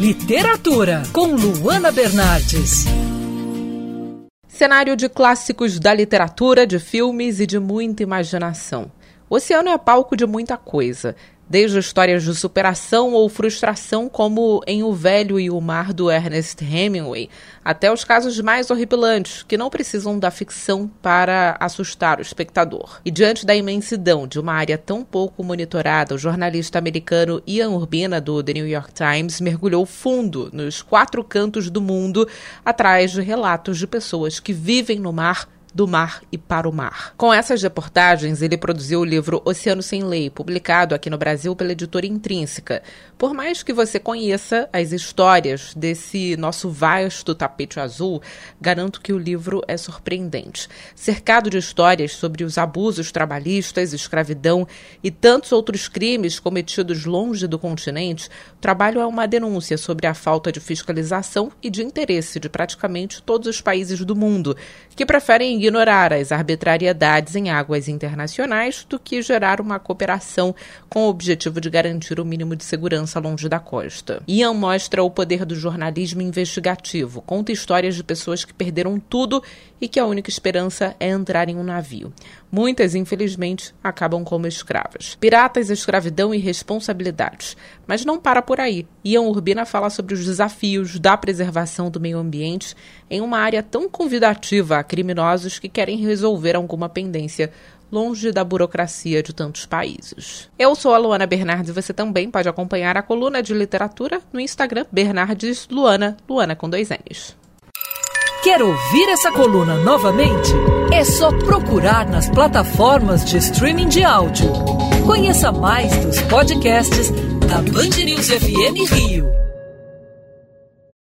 Literatura, com Luana Bernardes. Cenário de clássicos da literatura, de filmes e de muita imaginação. O oceano é palco de muita coisa desde histórias de superação ou frustração, como em O Velho e o Mar do Ernest Hemingway, até os casos mais horripilantes, que não precisam da ficção para assustar o espectador. E diante da imensidão de uma área tão pouco monitorada, o jornalista americano Ian Urbina, do The New York Times, mergulhou fundo nos quatro cantos do mundo atrás de relatos de pessoas que vivem no mar do mar e para o mar. Com essas reportagens, ele produziu o livro Oceano Sem Lei, publicado aqui no Brasil pela editora Intrínseca. Por mais que você conheça as histórias desse nosso vasto tapete azul, garanto que o livro é surpreendente. Cercado de histórias sobre os abusos trabalhistas, escravidão e tantos outros crimes cometidos longe do continente, o trabalho é uma denúncia sobre a falta de fiscalização e de interesse de praticamente todos os países do mundo, que preferem ignorar as arbitrariedades em águas internacionais do que gerar uma cooperação com o objetivo de garantir o mínimo de segurança longe da costa. Ian mostra o poder do jornalismo investigativo, conta histórias de pessoas que perderam tudo e que a única esperança é entrar em um navio. Muitas, infelizmente, acabam como escravas. Piratas, escravidão e responsabilidades. Mas não para por aí. Ian Urbina fala sobre os desafios da preservação do meio ambiente em uma área tão convidativa a criminosos que querem resolver alguma pendência longe da burocracia de tantos países. Eu sou a Luana Bernardes e você também pode acompanhar a coluna de literatura no Instagram Bernardes Luana, Luana com dois N's. Quer ouvir essa coluna novamente? É só procurar nas plataformas de streaming de áudio. Conheça mais dos podcasts da Band News FM Rio.